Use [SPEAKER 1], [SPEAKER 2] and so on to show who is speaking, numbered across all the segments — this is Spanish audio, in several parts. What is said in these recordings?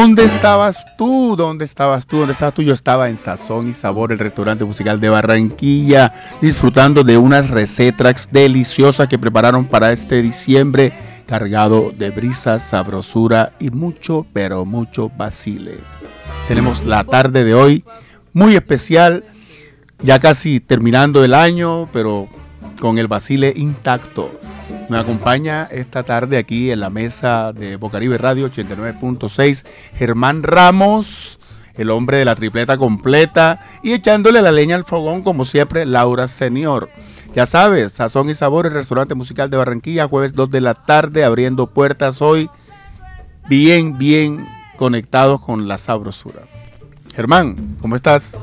[SPEAKER 1] ¿Dónde estabas tú? ¿Dónde estabas tú? ¿Dónde estabas tú? Yo estaba en Sazón y Sabor, el restaurante musical de Barranquilla, disfrutando de unas recetas deliciosas que prepararon para este diciembre, cargado de brisa, sabrosura y mucho, pero mucho basile. Tenemos la tarde de hoy muy especial, ya casi terminando el año, pero con el basile intacto. Me acompaña esta tarde aquí en la mesa de Bocaribe Radio 89.6 Germán Ramos, el hombre de la tripleta completa, y echándole la leña al fogón como siempre Laura Senior. Ya sabes, Sazón y Sabor, el restaurante musical de Barranquilla, jueves 2 de la tarde, abriendo puertas hoy, bien, bien conectados con la sabrosura. Germán, ¿cómo estás?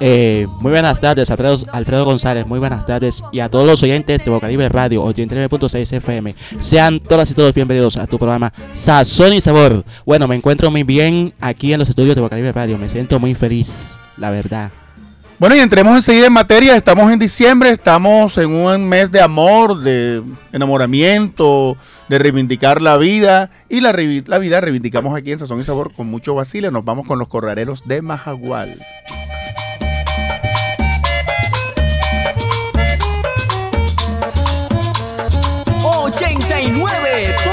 [SPEAKER 2] Eh, muy buenas tardes, Alfredo, González. Muy buenas tardes. Y a todos los oyentes de Bocaribe Radio 89.6 FM. Sean todas y todos bienvenidos a tu programa Sazón y Sabor. Bueno, me encuentro muy bien aquí en los estudios de Bocaribe Radio. Me siento muy feliz, la verdad.
[SPEAKER 1] Bueno, y entremos enseguida en materia. Estamos en diciembre, estamos en un mes de amor, de enamoramiento, de reivindicar la vida. Y la, vida reivindicamos aquí en Sazón y Sabor con mucho vacile. Nos vamos con los corrareros de Majagual.
[SPEAKER 3] Wear.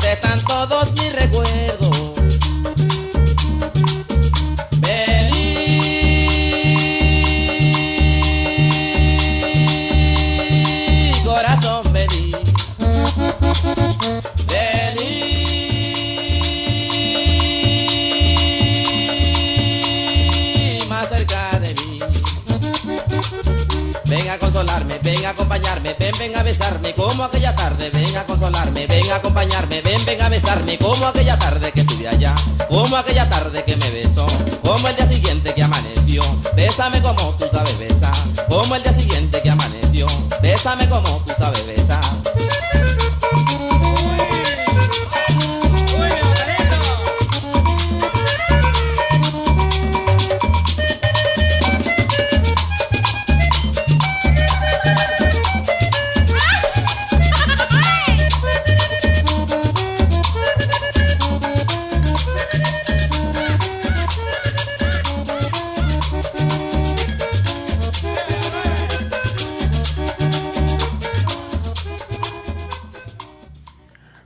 [SPEAKER 4] ¿Dónde están todos mis recuerdos? ven, ven a besarme como aquella tarde, ven a consolarme, ven a acompañarme, ven, ven a besarme como aquella tarde que estuve allá, como aquella tarde que me besó, como el día siguiente que amaneció, bésame como tú sabes besar, como el día siguiente que amaneció, bésame como tú sabes besar.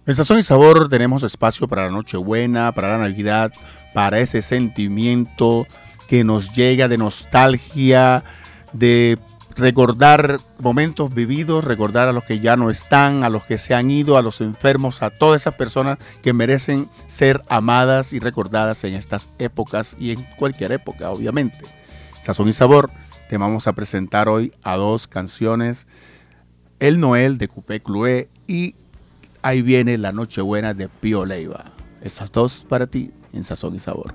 [SPEAKER 1] En Sazón y Sabor tenemos espacio para la Nochebuena, para la Navidad, para ese sentimiento que nos llega de nostalgia, de recordar momentos vividos, recordar a los que ya no están, a los que se han ido, a los enfermos, a todas esas personas que merecen ser amadas y recordadas en estas épocas y en cualquier época, obviamente. Sazón y Sabor, te vamos a presentar hoy a dos canciones, El Noel de Coupé Clué y Ahí viene la Nochebuena de Pío Leiva. Esas dos para ti en Sazón y Sabor.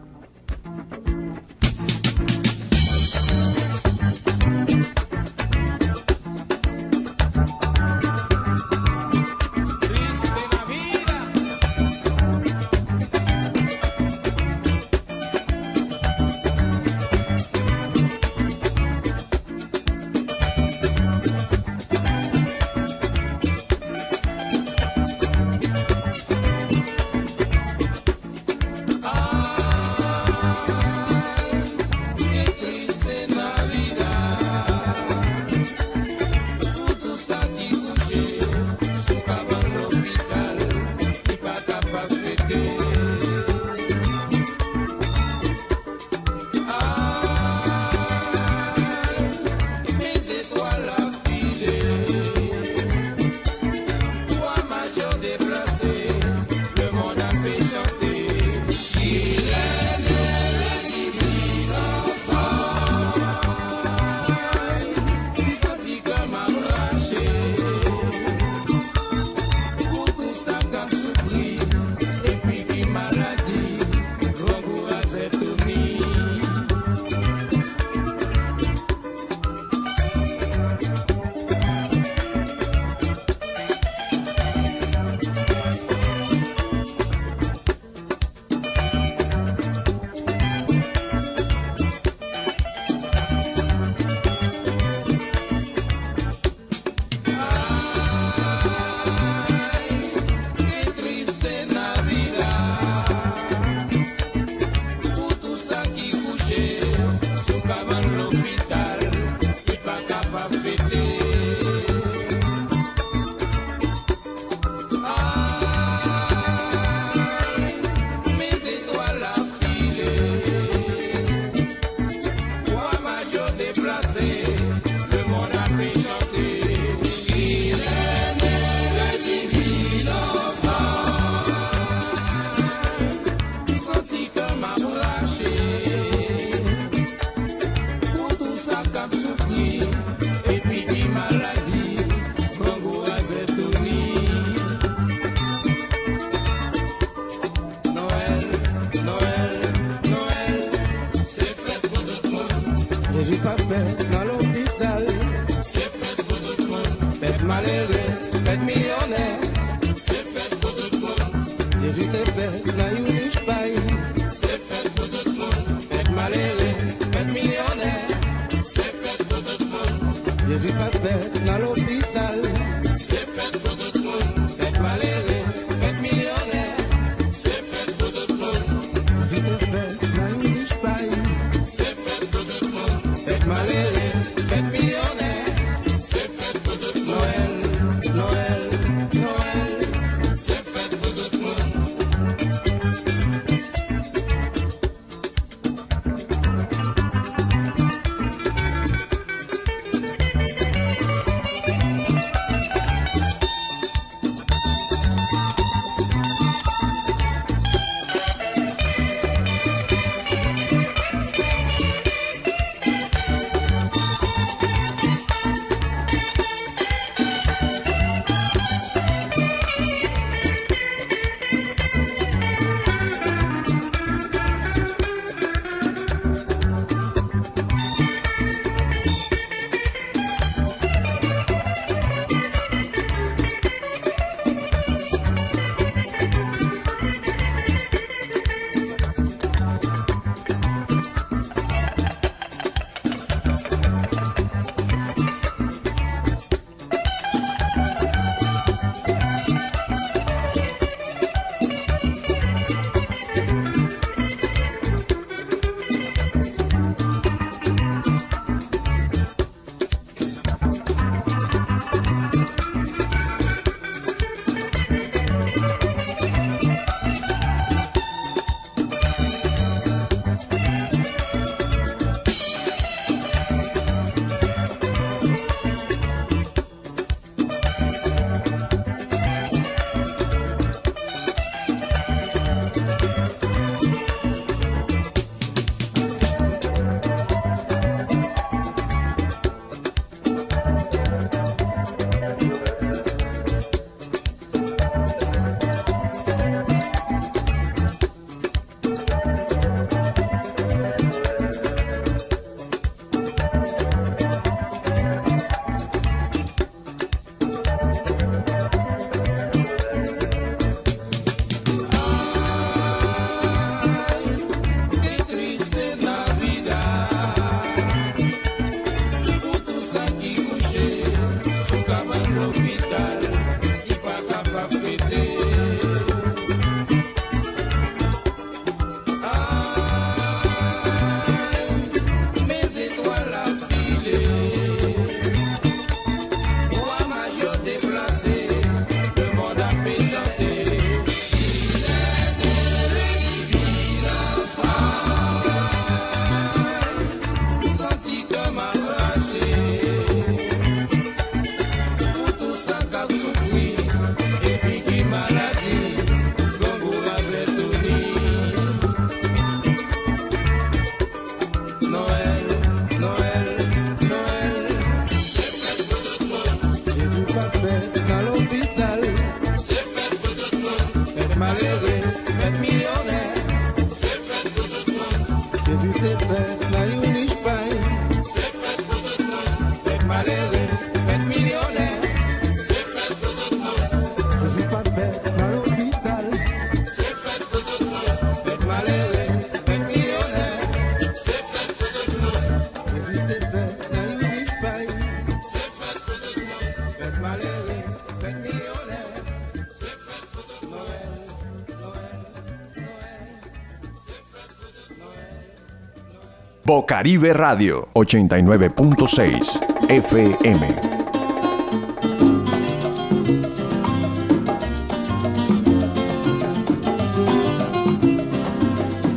[SPEAKER 5] Bocaribe Radio 89.6 FM.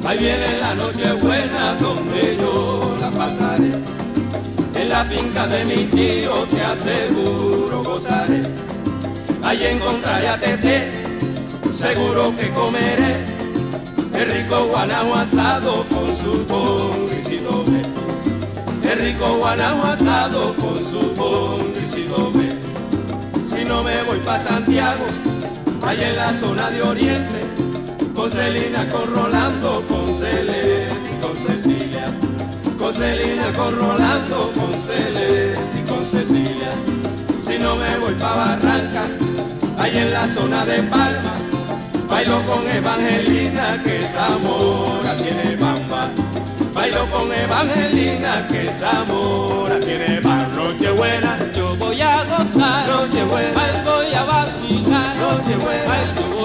[SPEAKER 6] Ahí viene la noche buena donde yo la pasaré. En la finca de mi tío te aseguro gozaré. Ahí encontraré a Tete, seguro que comeré el rico guanajo asado con su El rico guanajo con su pongrisito Si no me voy pa' Santiago, allá en la zona de Oriente, con Celina, con Rolando, con Celeste y con Cecilia. Con Celina, con Rolando, con Celeste y con Cecilia. Si no me voy pa' Barranca, allá en la zona de Palma, Bailo con Evangelina que Zamora tiene bamba. Bailo con Evangelina que Zamora tiene bamba. Noche buena,
[SPEAKER 7] yo voy a gozar.
[SPEAKER 6] Noche buena,
[SPEAKER 7] voy a vacilar.
[SPEAKER 6] Noche buena,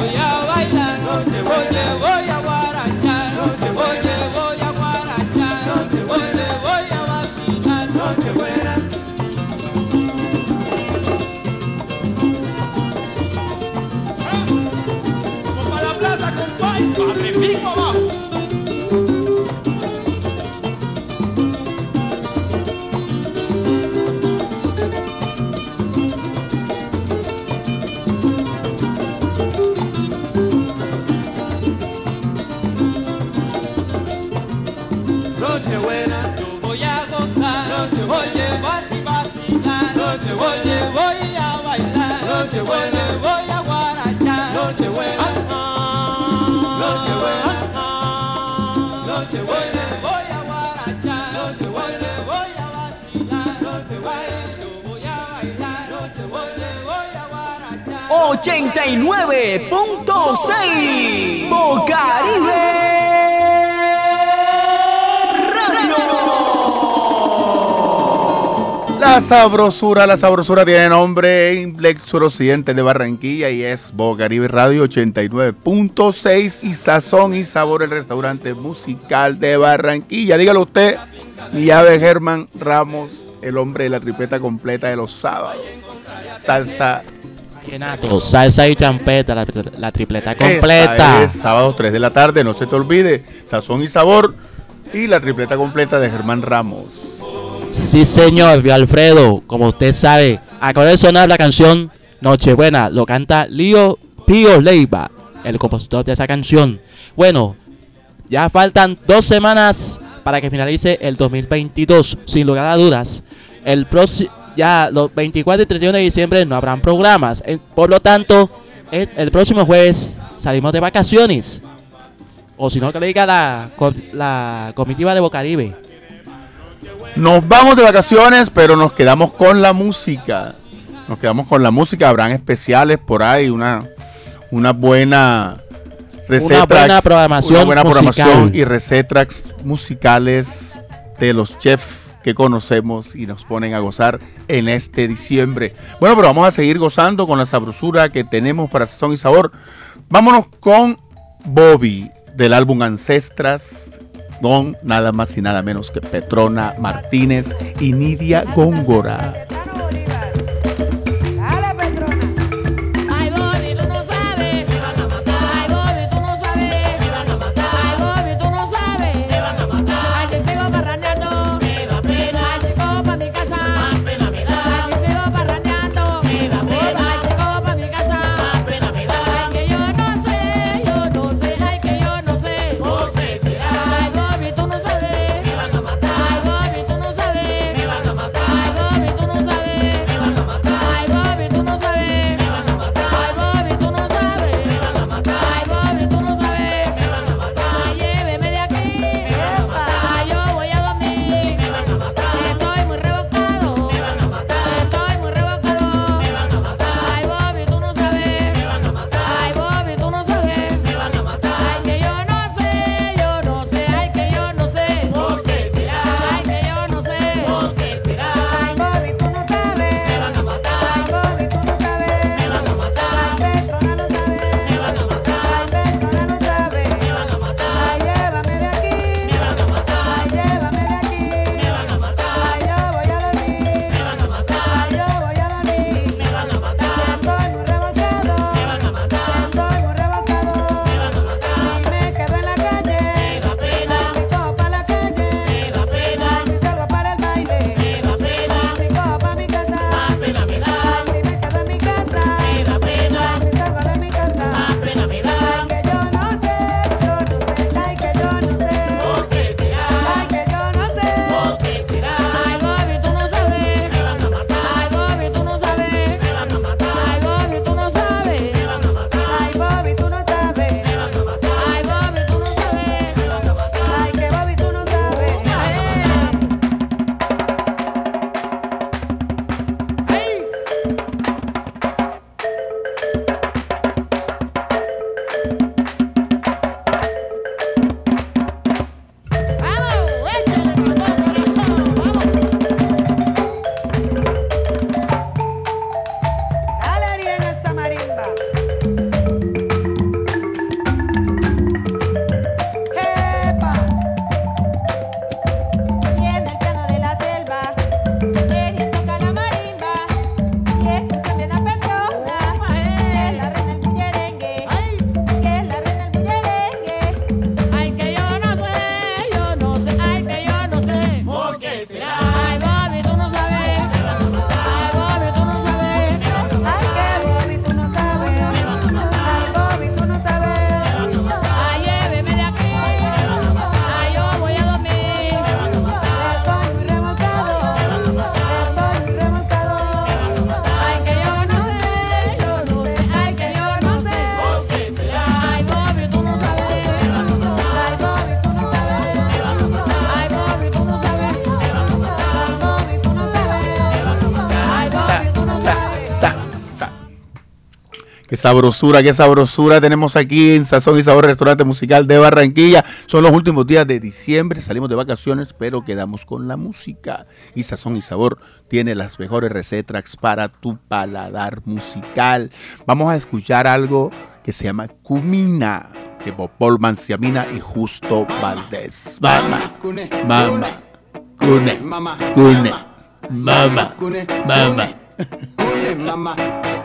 [SPEAKER 8] 89.6 Bocaribe.
[SPEAKER 1] La sabrosura, la sabrosura tiene nombre en suroccidente de Barranquilla y es Bocaribe Radio 89.6 y Sazón y Sabor, el restaurante musical de Barranquilla. Dígalo usted, mi ave Germán Ramos, el hombre de la tripleta completa de los sábados. Salsa.
[SPEAKER 2] Salsa y champeta, la, tripleta completa.
[SPEAKER 1] Es, sábados 3 de la tarde, no se te olvide, Sazón y Sabor y la tripleta completa de Germán Ramos.
[SPEAKER 2] Sí, señor, Alfredo. Como usted sabe, acaba de sonar la canción Nochebuena. Lo canta Lío Pío Leiva, el compositor de esa canción. Bueno, ya faltan dos semanas para que finalice el 2022. Sin lugar a dudas, el ya los 24 y 31 de diciembre no habrán programas. Por lo tanto, el, próximo jueves salimos de vacaciones. O si no, que le diga la, la comitiva de Bocaribe
[SPEAKER 1] nos vamos de vacaciones, pero nos quedamos con la música. Nos quedamos con la música. Habrán especiales por ahí, una, una buena
[SPEAKER 2] receta. Una buena programación,
[SPEAKER 1] buena programación y recetas musicales de los chefs que conocemos y nos ponen a gozar en este diciembre. Bueno, pero vamos a seguir gozando con la sabrosura que tenemos para Sazón y Sabor. Vámonos con Bobby del álbum Ancestras don nada más y nada menos que Petrona Martínez y Nidia Góngora. sabrosura, qué sabrosura tenemos aquí en Sazón y Sabor Restaurante Musical de Barranquilla. Son los últimos días de diciembre, salimos de vacaciones, pero quedamos con la música. Y Sazón y Sabor tiene las mejores recetas para tu paladar musical. Vamos a escuchar algo que se llama Cumina, de Popol Manciamina y Justo Valdés. Mama, mama, cune, cune, mama, mama,
[SPEAKER 9] cune, mama.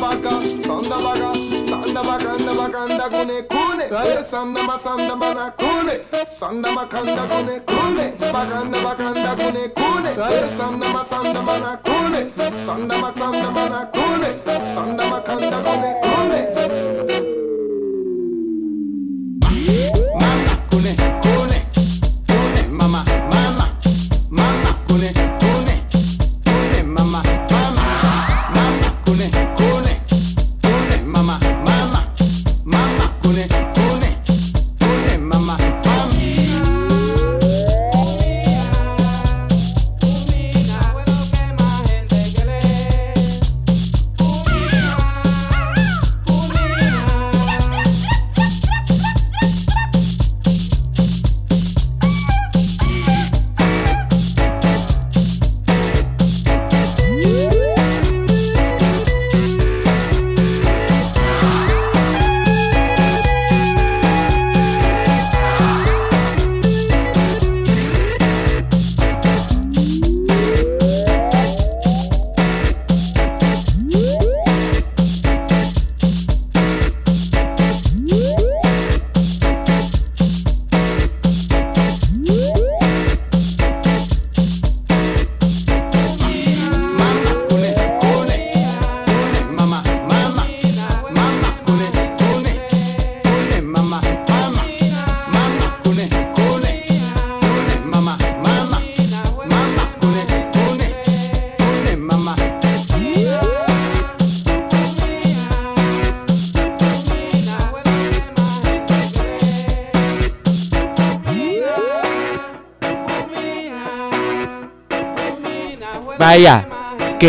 [SPEAKER 9] baka, sanda baka, sanda baka, anda baka, anda kune kune. Hey, sanda ma sanda ma na kune, sanda ma kanda kune kune. Baka anda baka anda kune kune. Hey, sanda ma sanda ma na kune, sanda ma sanda ma na kune, sanda ma kanda kune kune.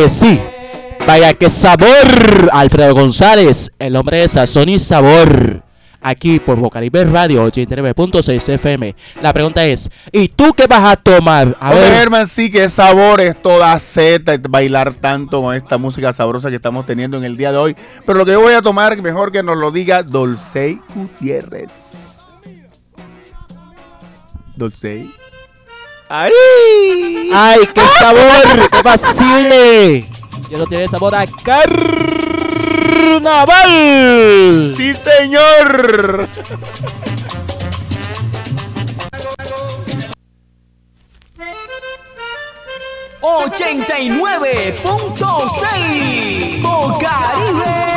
[SPEAKER 7] Que
[SPEAKER 2] sí. Vaya, que sabor. Alfredo González, el hombre de sazón y sabor. Aquí por Bocaribe Radio 89.6 FM. La pregunta es, ¿y tú qué vas a tomar? A ver,
[SPEAKER 1] Germán, sí, que sabor es toda Z, bailar tanto con esta música sabrosa que estamos teniendo en el día de hoy. Pero lo que yo voy a tomar, mejor que nos lo diga Dolcey Gutiérrez. Dolcey. ¡Ay!
[SPEAKER 2] ¡ay, qué sabor! ¡Qué vacile! Y eso tiene sabor a carnaval.
[SPEAKER 1] ¡Sí, señor!
[SPEAKER 8] ochenta y nueve punto seis Bocaribe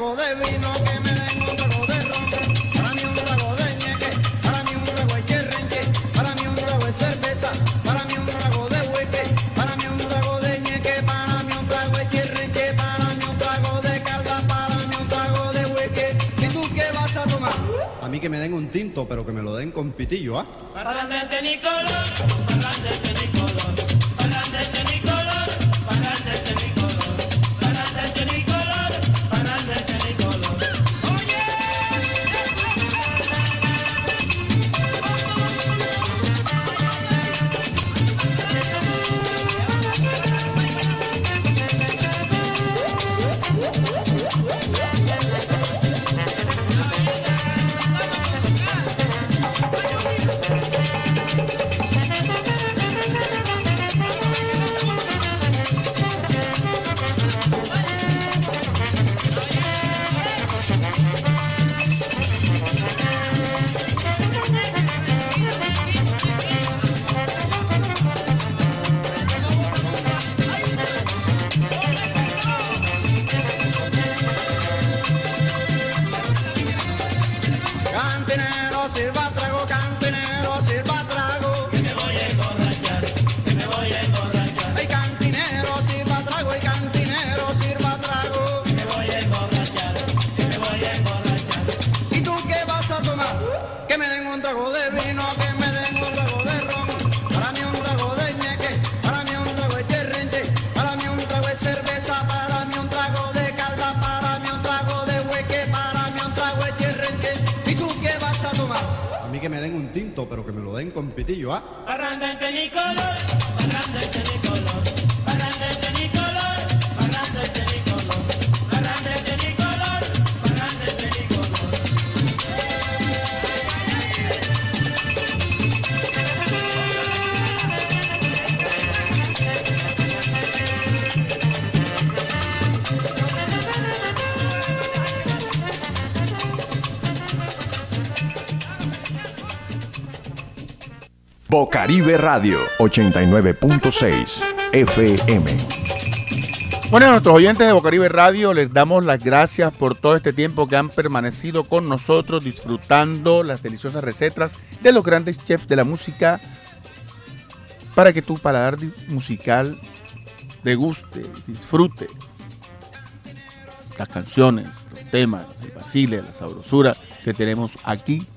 [SPEAKER 7] trago de vino, que me den un trago de ron. Para mí un trago de ñeque, para mí un trago de cherrenche, para mí un trago de cerveza, para mí un trago de hueque, para mí un trago de ñeque, para mí un trago de cherrenche, para mí un trago de calda, para mí un trago de hueque. ¿Y tú qué vas a tomar?
[SPEAKER 10] A mí que me den un tinto, pero que me lo den con pitillo, ¿ah?
[SPEAKER 7] Cantinero,
[SPEAKER 5] Bocaribe Radio 89.6 FM.
[SPEAKER 1] Bueno, a nuestros oyentes de Bocaribe Radio les damos las gracias por todo este tiempo que han permanecido con nosotros disfrutando las deliciosas recetas de los grandes chefs de la música para que tu paladar musical deguste, disfrute las canciones, los temas, el vacile, la sabrosura que tenemos aquí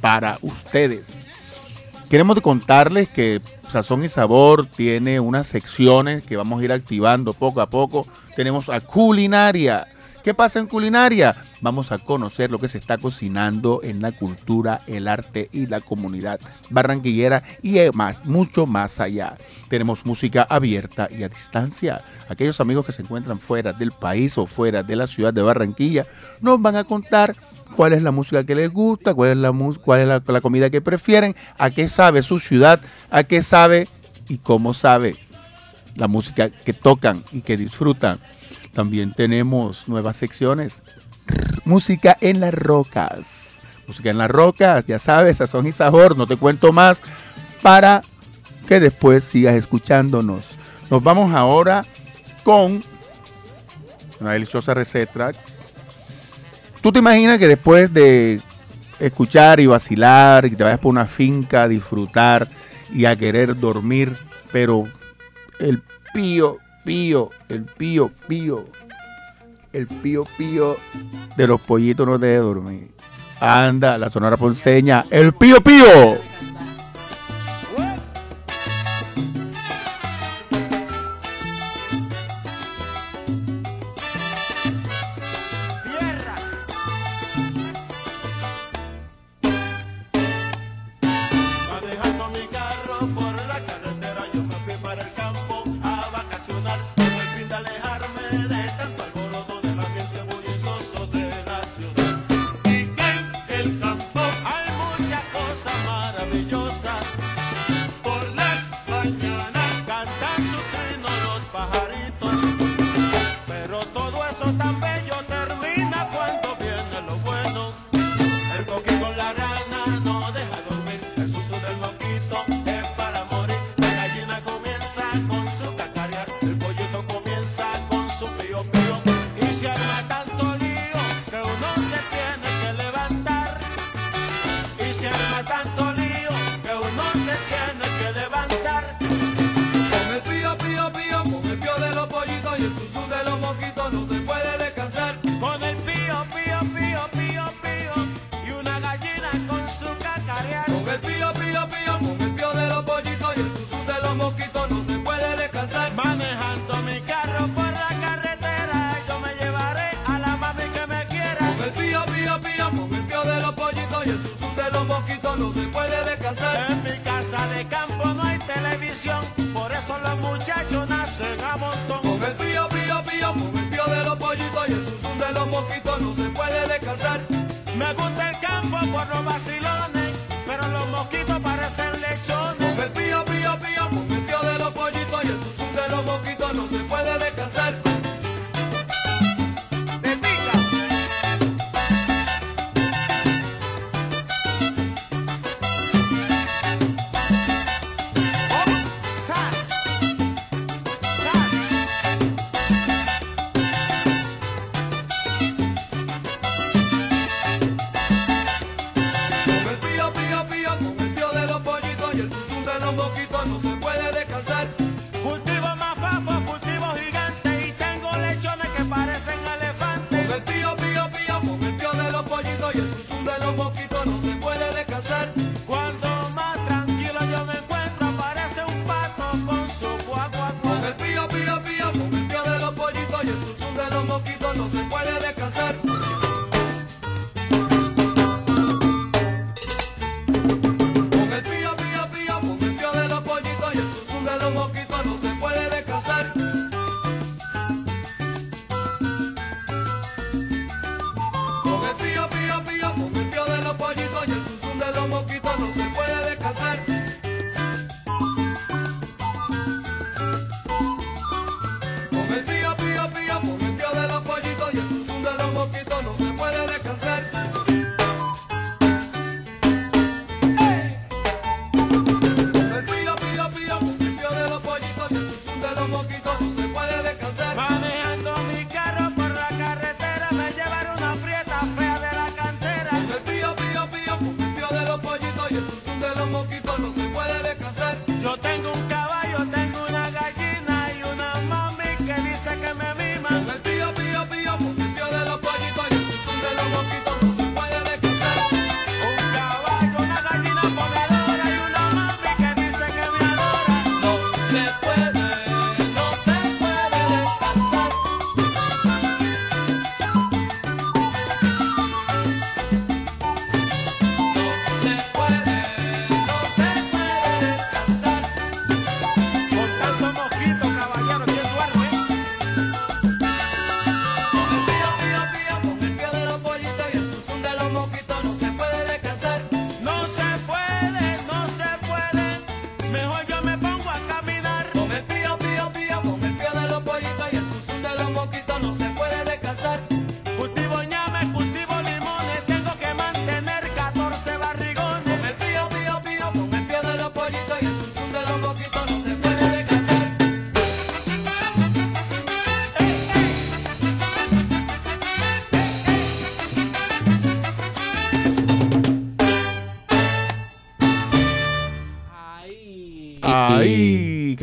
[SPEAKER 1] para ustedes. Queremos contarles que Sazón y Sabor tiene unas secciones que vamos a ir activando poco a poco. Tenemos a culinaria. ¿Qué pasa en culinaria? Vamos a conocer lo que se está cocinando en la cultura, el arte y la comunidad barranquillera y eh, más, mucho más allá. Tenemos música abierta y a distancia. Aquellos amigos que se encuentran fuera del país o fuera de la ciudad de Barranquilla nos van a contar cuál es la música que les gusta, cuál es la, cuál es la, la comida que prefieren, a qué sabe su ciudad, a qué sabe y cómo sabe la música que tocan y que disfrutan. También tenemos nuevas secciones. Música en las rocas. Música en las rocas, ya sabes, sazón y sabor, no te cuento más, para que después sigas escuchándonos. Nos vamos ahora con una deliciosa Recetrax. ¿Tú te imaginas que después de escuchar y vacilar y te vayas por una finca a disfrutar y a querer dormir, pero el pío, pío, el pío, pío, el pío, pío de los pollitos no te deja dormir? Anda, la sonora ponceña, el pío, pío.
[SPEAKER 11] Se arma tanto
[SPEAKER 12] de
[SPEAKER 11] campo no hay televisión, por eso los muchachos nacen a montón.
[SPEAKER 12] Con el pío, pío, pío, con el pío de los pollitos y el susu de los mosquitos no se puede descansar.
[SPEAKER 11] Me gusta el campo por los vacilones, pero los mosquitos parecen lechones.
[SPEAKER 12] Con el pío,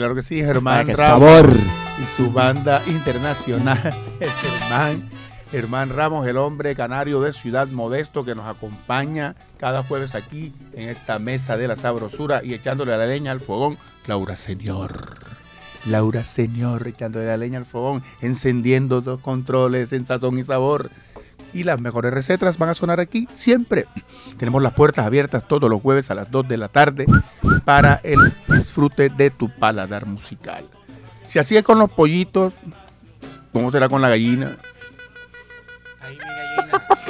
[SPEAKER 1] claro que sí, Germán
[SPEAKER 2] que
[SPEAKER 1] Ramos
[SPEAKER 2] sabor.
[SPEAKER 1] y su banda internacional, Germán, Germán Ramos, el hombre canario de Ciudad Modesto que nos acompaña cada jueves aquí en esta mesa de la sabrosura y echándole la leña al fogón, Laura Señor. Laura Señor, echándole la leña al fogón, encendiendo dos controles en sazón y sabor. Y las mejores recetas van a sonar aquí siempre. Tenemos las puertas abiertas todos los jueves a las 2 de la tarde para el disfrute de tu paladar musical. Si así es con los pollitos, ¿cómo será con la gallina?
[SPEAKER 13] Ay, mi gallina.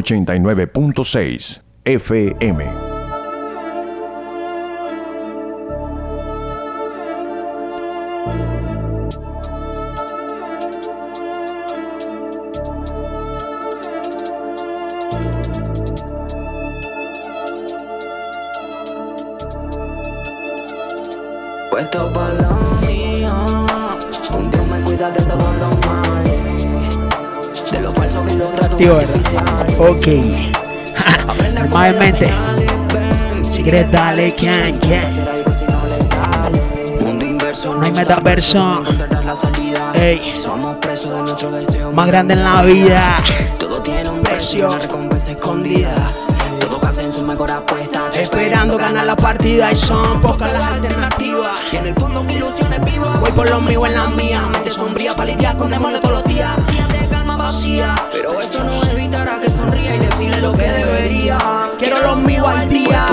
[SPEAKER 5] 89.6 FM.
[SPEAKER 14] Ok. Normalmente. Si quieres dale.
[SPEAKER 15] Mundo inverso,
[SPEAKER 14] No hay
[SPEAKER 15] la salida.
[SPEAKER 14] Ey.
[SPEAKER 15] Somos presos de nuestro deseo.
[SPEAKER 14] Más grande en la vida.
[SPEAKER 15] Todo tiene un precio, una recompensa escondida. Todos hacen su mejor apuesta.
[SPEAKER 14] Esperando ganar la partida y son pocas las alternativas.
[SPEAKER 15] Y en el fondo que ilusiones vivas.
[SPEAKER 14] Voy por lo mío en la mía. Mente sombría para lidiar con demonios todos los días.
[SPEAKER 15] Vacía. Pero eso no evitará que sonría y decirle lo que debería.
[SPEAKER 14] Quiero lo mío al día.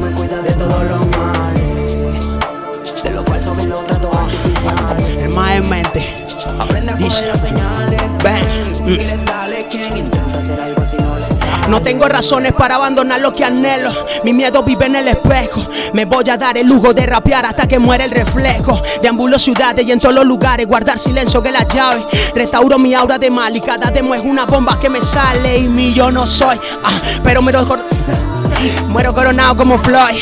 [SPEAKER 15] Me cuida de todos los males. De lo falso que lo trato artificial.
[SPEAKER 14] El más en mente.
[SPEAKER 15] Aprende a coger las señales.
[SPEAKER 14] Ven.
[SPEAKER 15] Si quieres dale quien no
[SPEAKER 14] tengo razones para abandonar lo que anhelo. Mi miedo vive en el espejo. Me voy a dar el lujo de rapear hasta que muera el reflejo. Deambulo ciudades y en todos los lugares guardar silencio que la llave. Restauro mi aura de mal y cada demo es una bomba que me sale y mi yo no soy. Ah, pero me Muero coronado como Floyd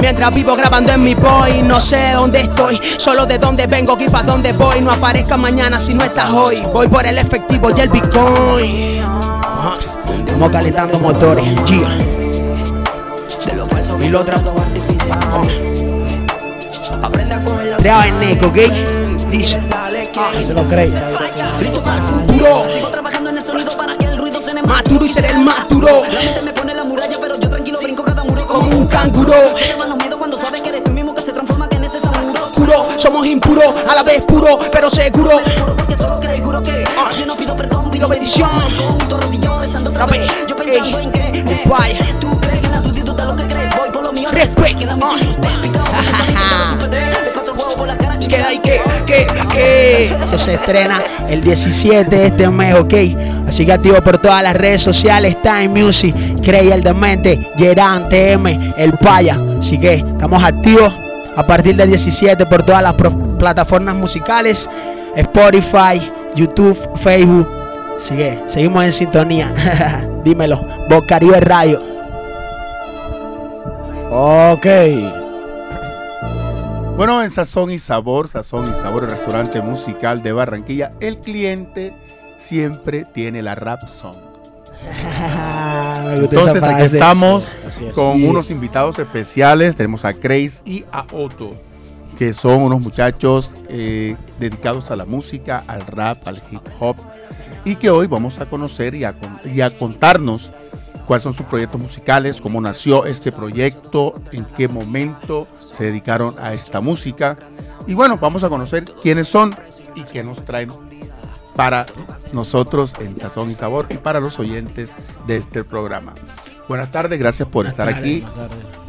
[SPEAKER 14] Mientras vivo grabando en mi boy No sé dónde estoy Solo de dónde vengo y para dónde voy No aparezca mañana si no estás hoy Voy por el efectivo y el bitcoin. Estamos calentando motores yeah. Y lo otra Creado en Neco, ¿ok? Dice Ah, se lo cree. Futuro.
[SPEAKER 8] Sigo trabajando en el sonido para que el ruido suene
[SPEAKER 14] Más duro y seré el más duro
[SPEAKER 8] La mente me pone la muralla, pero yo tranquilo brinco cada muro
[SPEAKER 14] Como un canguro.
[SPEAKER 8] Se te van los miedos cuando sabes que eres tú mismo que se transforma en ese samuro
[SPEAKER 14] Oscuro, somos impuros, a la vez puro, pero seguro.
[SPEAKER 8] Que yo no pido perdón, pido
[SPEAKER 14] bendición.
[SPEAKER 8] Arrodillado rezando otra vez Yo pensando en que
[SPEAKER 14] Vaya.
[SPEAKER 8] tú crees que en la tú das lo que crees Voy por lo mío,
[SPEAKER 14] Respect.
[SPEAKER 8] que la usted picado Le paso el huevo por la cara y
[SPEAKER 14] queda ahí que, que, que, que se estrena el 17 de este mes, ok. Así que activo por todas las redes sociales, Time Music, Crey el Demente, Geran TM, El Paya. Así que estamos activos a partir del 17 por todas las plataformas musicales, Spotify, YouTube, Facebook. Así que seguimos en sintonía. Dímelo, Voz Caribe Radio.
[SPEAKER 1] Ok. Bueno, en Sazón y Sabor, Sazón y Sabor, el restaurante musical de Barranquilla, el cliente siempre tiene la rap song.
[SPEAKER 14] Me gusta esa
[SPEAKER 1] Entonces aquí estamos
[SPEAKER 14] es.
[SPEAKER 1] con
[SPEAKER 14] Sí.
[SPEAKER 1] unos invitados especiales. Tenemos a Grace y a Otto, que son unos muchachos eh, dedicados a la música, al rap, al hip hop, y que hoy vamos a conocer y a, con- y a contarnos cuáles son sus proyectos musicales, cómo nació este proyecto, en qué momento se dedicaron a esta música. Y bueno, vamos a conocer quiénes son y qué nos traen para nosotros en Sazón y Sabor y para los oyentes de este programa. Buenas tardes, gracias por estar aquí.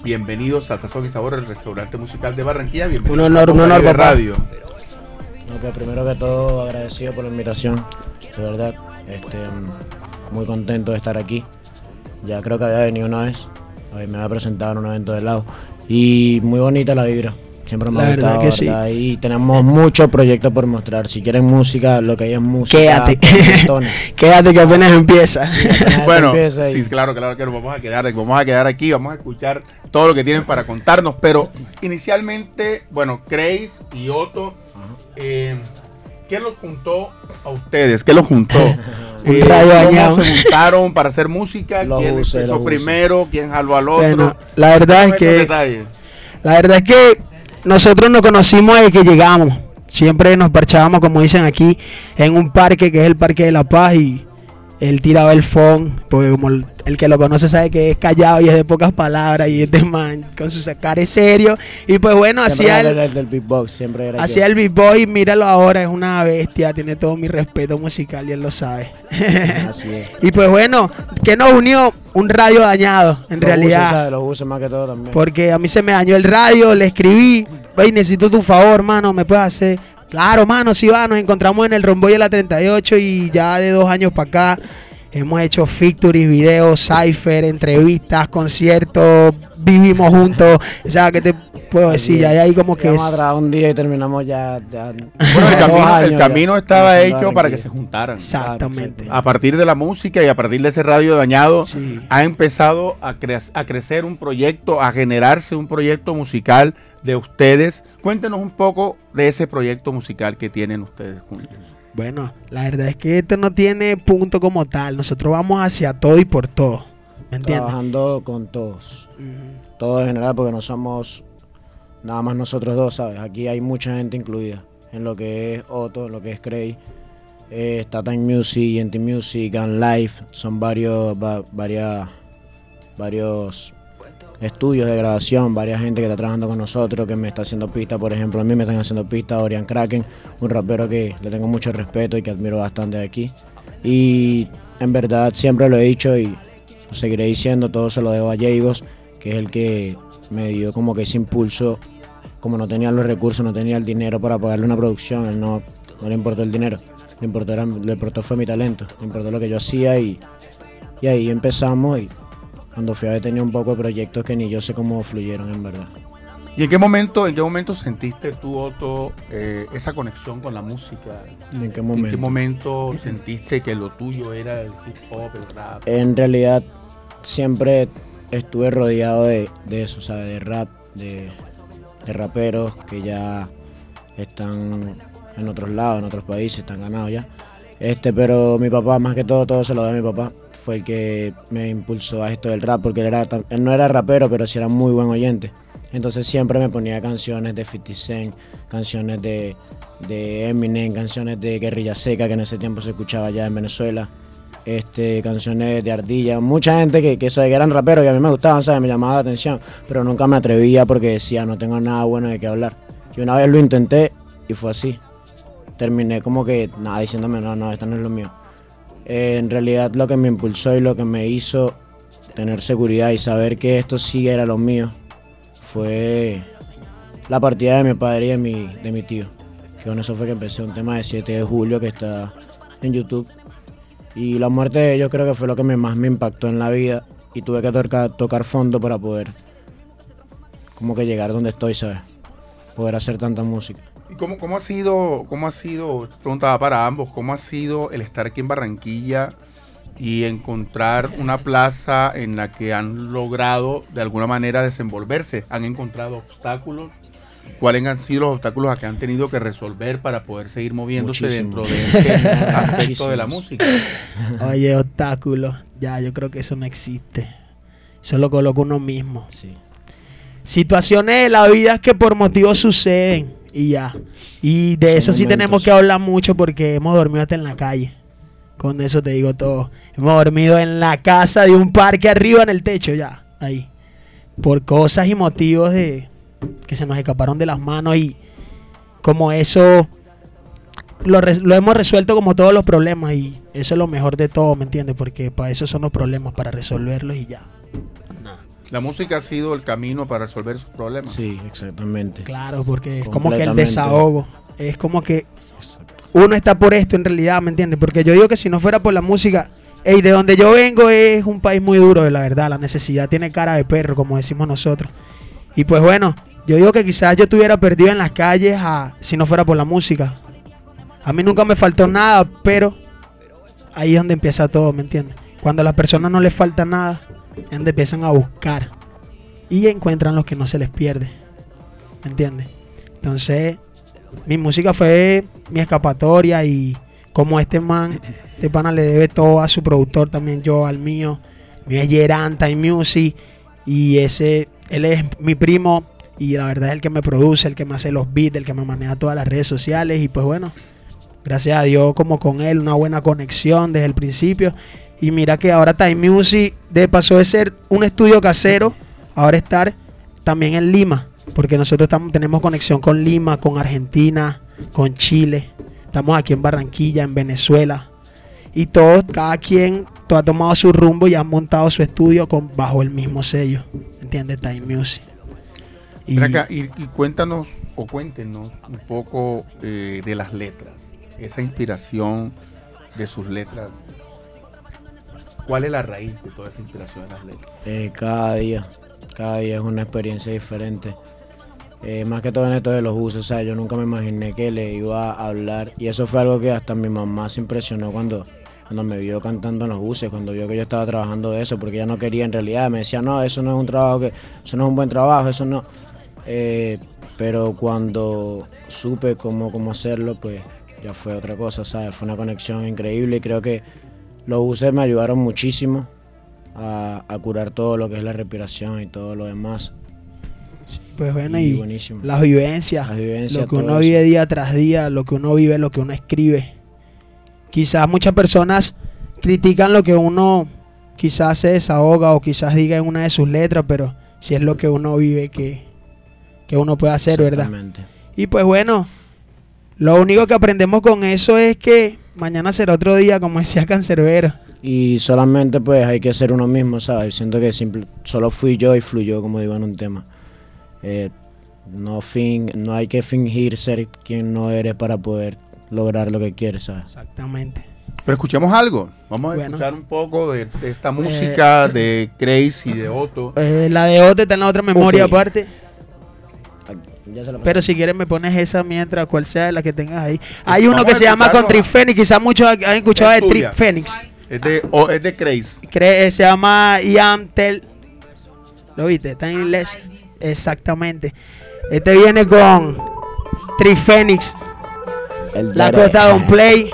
[SPEAKER 1] Bienvenidos a Sazón y Sabor, el restaurante musical de Barranquilla. Bienvenidos
[SPEAKER 14] Un honor,
[SPEAKER 1] a
[SPEAKER 14] un honor, papá.
[SPEAKER 1] Radio.
[SPEAKER 16] No, pues primero que todo agradecido por la invitación, de verdad. Este, muy contento de estar aquí. Ya creo que había venido una vez, me había presentado en un evento de lado. Y muy bonita la vibra, siempre me
[SPEAKER 14] La
[SPEAKER 16] ha
[SPEAKER 14] verdad
[SPEAKER 16] gustado.
[SPEAKER 14] que sí.
[SPEAKER 16] Y tenemos muchos proyectos por mostrar. Si quieren música, lo que hay es música.
[SPEAKER 14] Quédate. Quédate que apenas empieza.
[SPEAKER 1] Bueno,
[SPEAKER 16] empieza y-
[SPEAKER 1] sí, claro, claro que nos vamos a quedar, vamos a quedar aquí, vamos a escuchar todo lo que tienen para contarnos, pero inicialmente, bueno, Grace y Otto, eh, ¿qué los juntó a ustedes? ¿Qué los juntó?
[SPEAKER 14] Un
[SPEAKER 1] Eh, ¿Cómo se juntaron para hacer música?
[SPEAKER 16] Los
[SPEAKER 1] ¿Quién
[SPEAKER 16] use,
[SPEAKER 1] empezó
[SPEAKER 16] use.
[SPEAKER 1] primero? ¿Quién jaló al otro?
[SPEAKER 14] Bueno, la verdad es que
[SPEAKER 1] detalles.
[SPEAKER 14] la verdad es que nosotros nos conocimos desde que llegamos. Siempre nos parchábamos, como dicen aquí, en un parque que es el Parque de la Paz y él tiraba el phone, porque como el, el que lo conoce sabe que es callado y es de pocas palabras y es de man con su sacar es serio y pues bueno, hacía el,
[SPEAKER 16] el del beatbox, siempre era
[SPEAKER 14] Hacía el b-boy, míralo ahora, es una bestia, tiene todo mi respeto musical y él lo sabe.
[SPEAKER 16] Así es.
[SPEAKER 14] y pues bueno, ¿qué nos unió? Un radio dañado, en
[SPEAKER 16] Los
[SPEAKER 14] realidad.
[SPEAKER 16] uses, ¿sabes? Los uses más que todo también.
[SPEAKER 14] Porque a mí se me dañó el radio, le escribí, "Ey, necesito tu favor, mano, ¿me puedes hacer? Claro, mano, sí va, nos encontramos en el Romboy de la 38 y ya de dos años para acá hemos hecho features, videos, cipher, entrevistas, conciertos, vivimos juntos, o sea, ¿qué te puedo decir? Ya ahí como que...
[SPEAKER 16] Vamos
[SPEAKER 14] es-
[SPEAKER 16] a trabajar un día y terminamos ya. ya
[SPEAKER 1] Bueno, el camino,
[SPEAKER 16] años
[SPEAKER 1] el
[SPEAKER 16] ya
[SPEAKER 1] camino estaba hecho para que se juntaran.
[SPEAKER 14] Exactamente.
[SPEAKER 1] A partir de la música y a partir de ese radio dañado,
[SPEAKER 14] Sí.
[SPEAKER 1] ha empezado a, cre- a crecer un proyecto, a generarse un proyecto musical de ustedes. Cuéntenos un poco de ese proyecto musical que tienen ustedes juntos.
[SPEAKER 14] Bueno, la verdad es que esto no tiene punto como tal. Nosotros vamos hacia todo y por todo. ¿Me entiendes?
[SPEAKER 16] Trabajando con todos. Todos en general, porque no somos nada más nosotros dos, ¿sabes? Aquí hay mucha gente incluida. En lo que es Otto, en lo que es Cray. Eh, está Time Music, NT Music, and Life. Son varios, va- varias, varios estudios de grabación, varias gente que está trabajando con nosotros, que me está haciendo pista, por ejemplo, a mí me están haciendo pista, Orian Kraken, un rapero que le tengo mucho respeto y que admiro bastante aquí. Y en verdad siempre lo he dicho y lo seguiré diciendo, todo se lo debo a Jagos, que es el que me dio como que ese impulso, como no tenía los recursos, no tenía el dinero para pagarle una producción, él no, no le importó el dinero, le importó, era- le importó fue mi talento, le importó lo que yo hacía y Y ahí empezamos y cuando fui a ver tenía un poco de proyectos que ni yo sé cómo fluyeron en verdad.
[SPEAKER 1] ¿Y en qué momento, en qué momento sentiste tú, Otto, eh, esa conexión con la música?
[SPEAKER 16] ¿En qué
[SPEAKER 1] ¿En
[SPEAKER 16] momento?
[SPEAKER 1] qué momento sentiste que lo tuyo era el hip hop, el rap?
[SPEAKER 16] En realidad siempre estuve rodeado de, de eso, ¿sabes? De rap, de, de raperos que ya están en otros lados, en otros países, están ganados ya. Este, pero mi papá, más que todo, todo se lo da a mi papá. Fue el que me impulsó a esto del rap, porque él, era, él no era rapero, pero sí era muy buen oyente. Entonces siempre me ponía canciones de 50 Cent, canciones de, de Eminem, canciones de Guerrilla Seca, que en ese tiempo se escuchaba ya en Venezuela. Este, canciones de Ardilla, mucha gente que, que, que eran raperos y a mí me gustaban, ¿sabes? Me llamaba la atención, pero nunca me atrevía porque decía, no tengo nada bueno de qué hablar. Y una vez lo intenté y fue así. Terminé como que, nada, diciéndome, no, no, esto no es lo mío. Eh, en realidad lo que me impulsó y lo que me hizo tener seguridad y saber que esto sí era lo mío fue la partida de mi padre y de mi, de mi tío. Que con eso fue que empecé un tema de 7 de julio que está en YouTube. Y la muerte ellos creo que fue lo que más me impactó en la vida. Y tuve que tocar, tocar fondo para poder como que llegar donde estoy, ¿sabes? Poder hacer tanta música.
[SPEAKER 1] ¿Y cómo, cómo ha sido, cómo ha sido, preguntaba para ambos, cómo ha sido el estar aquí en Barranquilla y encontrar una plaza en la que han logrado de alguna manera desenvolverse? ¿Han encontrado obstáculos? ¿Cuáles han sido los obstáculos a que han tenido que resolver para poder seguir moviéndose dentro de este aspecto de la música?
[SPEAKER 14] Oye, obstáculos. Ya, yo creo que eso no existe. Eso lo coloca uno mismo. Situaciones de la vida que por motivos suceden y ya. Y de
[SPEAKER 16] Son
[SPEAKER 14] eso sí
[SPEAKER 16] momentos.
[SPEAKER 14] tenemos que hablar mucho porque hemos dormido hasta en la calle. Con eso te digo todo. Hemos dormido en la casa de un parque arriba en el techo ya. Ahí. Por cosas y motivos de que se nos escaparon de las manos y como eso lo, lo hemos resuelto como todos los problemas y eso es lo mejor de todo, ¿me entiendes? Porque para eso son los problemas, para resolverlos y ya.
[SPEAKER 1] La música ha sido el camino para resolver esos problemas.
[SPEAKER 16] Sí, exactamente.
[SPEAKER 14] Claro, porque es como que el desahogo. Es como que uno está por esto en realidad, ¿me entiendes? Porque yo digo que si no fuera por la música, ey, de donde yo vengo es un país muy duro, la verdad. La necesidad tiene cara de perro, como decimos nosotros. Y pues bueno, yo digo que quizás yo estuviera perdido en las calles a- si no fuera por la música. A mí nunca me faltó nada, pero ahí es donde empieza todo, ¿me entiendes? Cuando a las personas no les falta nada, es donde empiezan a buscar y encuentran lo que no se les pierde, ¿me entiendes? Entonces, mi música fue mi escapatoria y como este man, este pana le debe todo a su productor, también yo al mío, mío es Yeran Time Music y ese, él es mi primo y la verdad es el que me produce, el que me hace los beats, el que me maneja todas las redes sociales y pues bueno, gracias a Dios como con él una buena conexión desde el principio. Y mira que ahora Time Music de pasó de ser un estudio casero ahora estar también en Lima porque nosotros estamos, tenemos conexión con Lima, con Argentina, con Chile, estamos aquí en Barranquilla, en Venezuela y todos, cada quien todo ha tomado su rumbo y ha montado su estudio con, bajo el mismo sello, ¿entiendes? Time Music. Y-
[SPEAKER 1] Ven acá, y, y cuéntanos o cuéntenos un poco eh, de las letras, esa inspiración de sus letras. ¿Cuál es la raíz de toda esa inspiración de las letras?
[SPEAKER 16] Eh, cada día, cada día es una experiencia diferente. Eh, más que todo en esto de los usos, ¿sabes? Yo nunca me imaginé que le iba a hablar y eso fue algo que hasta mi mamá se impresionó cuando, cuando me vio cantando en los buses, cuando vio que yo estaba trabajando de eso, porque ella no quería en realidad, me decía, no, eso no es un trabajo, que, eso no es un buen trabajo, eso no. Eh, pero cuando supe cómo, cómo hacerlo, pues ya fue otra cosa, ¿sabes? Fue una conexión increíble y creo que los buses me ayudaron muchísimo a, a curar todo lo que es la respiración y todo lo demás.
[SPEAKER 14] Pues bueno,
[SPEAKER 16] Y
[SPEAKER 14] y,
[SPEAKER 16] buenísimo.
[SPEAKER 14] las vivencias,
[SPEAKER 16] Las vivencias,
[SPEAKER 14] lo que uno
[SPEAKER 16] eso.
[SPEAKER 14] vive día tras día, lo que uno vive, lo que uno escribe. Quizás muchas personas critican lo que uno quizás se desahoga o quizás diga en una de sus letras, pero si es lo que uno vive que, que uno puede hacer, ¿verdad? Y pues bueno, lo único que aprendemos con eso es que mañana será otro día, como decía Cancerbero.
[SPEAKER 16] Y solamente pues hay que ser uno mismo, ¿sabes? Siento que simple, solo fui yo y fluyó, como digo en un tema. Eh, no, fin, no hay que fingir ser quien no eres para poder lograr lo que quieres, ¿sabes?
[SPEAKER 14] Exactamente.
[SPEAKER 1] Pero escuchemos algo. Vamos a
[SPEAKER 14] Bueno.
[SPEAKER 1] escuchar un poco de, de esta música de Grace y de Otto.
[SPEAKER 14] Eh, la de Ote está en la otra memoria aparte. Pero si quieres me pones esa mientras, cual sea la que tengas ahí. Hay uno que
[SPEAKER 1] a
[SPEAKER 14] se llama Country. Phoenix, quizás muchos han escuchado
[SPEAKER 1] Es
[SPEAKER 14] de Trip. Phoenix.
[SPEAKER 1] Es de, o- es de Grace.
[SPEAKER 14] Cree, se llama Ian Tell. ¿Lo viste? Está en inglés. Exactamente. Este viene con Trip Phoenix. La. Costa Don Play.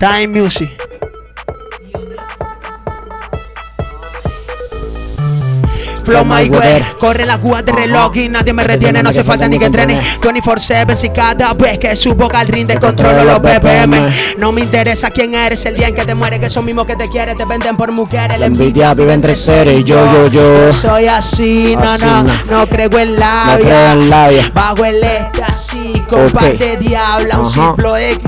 [SPEAKER 14] Time Music. Flow my way, corre la cuba de reloj y nadie me retiene, no hace falta ni que entrene. 24-7 si cada vez que subo al rinde controlo los BPM No me interesa quién eres el día en que te mueres, que son mismos que te quieren, te venden por mujeres
[SPEAKER 16] La envidia vive entre seres, yo, yo, yo.
[SPEAKER 14] Soy así, no, no,
[SPEAKER 16] no.
[SPEAKER 14] creo en labia. Bajo el éxtasis, con de diabla, un ciclo de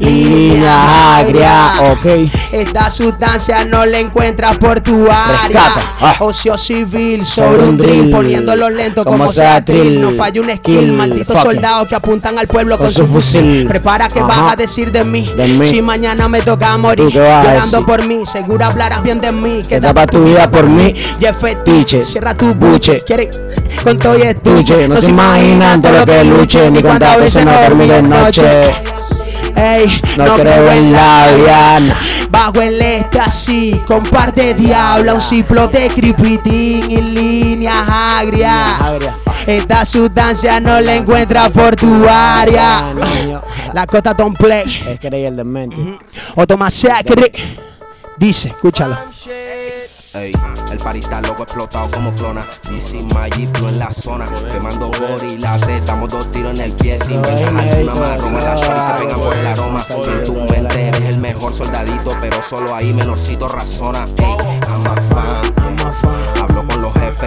[SPEAKER 16] Línea agria, ok.
[SPEAKER 14] Esta sustancia no la encuentras por tu área.
[SPEAKER 16] Ah.
[SPEAKER 14] Ocio civil sobre un drill, poniéndolo lento como,
[SPEAKER 16] Como
[SPEAKER 14] sea drill. No falla un skill,
[SPEAKER 16] Kill,
[SPEAKER 14] malditos soldados que apuntan al pueblo con,
[SPEAKER 16] Con
[SPEAKER 14] su fusil.
[SPEAKER 16] fusil.
[SPEAKER 14] Prepara que
[SPEAKER 16] Ajá.
[SPEAKER 14] vas a decir de mí.
[SPEAKER 16] De mí.
[SPEAKER 14] Si mañana me toca morir,
[SPEAKER 16] ¿Tú qué vas a
[SPEAKER 14] llorando por mí, seguro hablarás bien de mí.
[SPEAKER 16] Que daba tu vida por mí.
[SPEAKER 14] Jeff cierra tu
[SPEAKER 16] Buche.
[SPEAKER 14] Quiere con todo y estuche.
[SPEAKER 16] Tuche, no se imaginan todo lo que luche, ni cuántas veces no dormí de noche.
[SPEAKER 14] Ey,
[SPEAKER 16] No creo en labia.
[SPEAKER 14] Bajo el éxtasis, con par de diabla, un ciplo de cripitín y líneas agrias. Esta sustancia no la encuentras por tu área. La costa Don't Play.
[SPEAKER 16] Es que el demente.
[SPEAKER 14] Otto Masacre. Dice, escúchalo.
[SPEAKER 17] Ey, el party está loco explotado como clona. DC Magic Blue en la zona. Quemando gorila, te damos dos tiros en el pie. Sin ventas alguna más. Roma la shorty se pegan por el aroma. En tu mente eres el mejor soldadito, pero solo ahí menorcito razona. Ey, I'm a fan. Con los jefes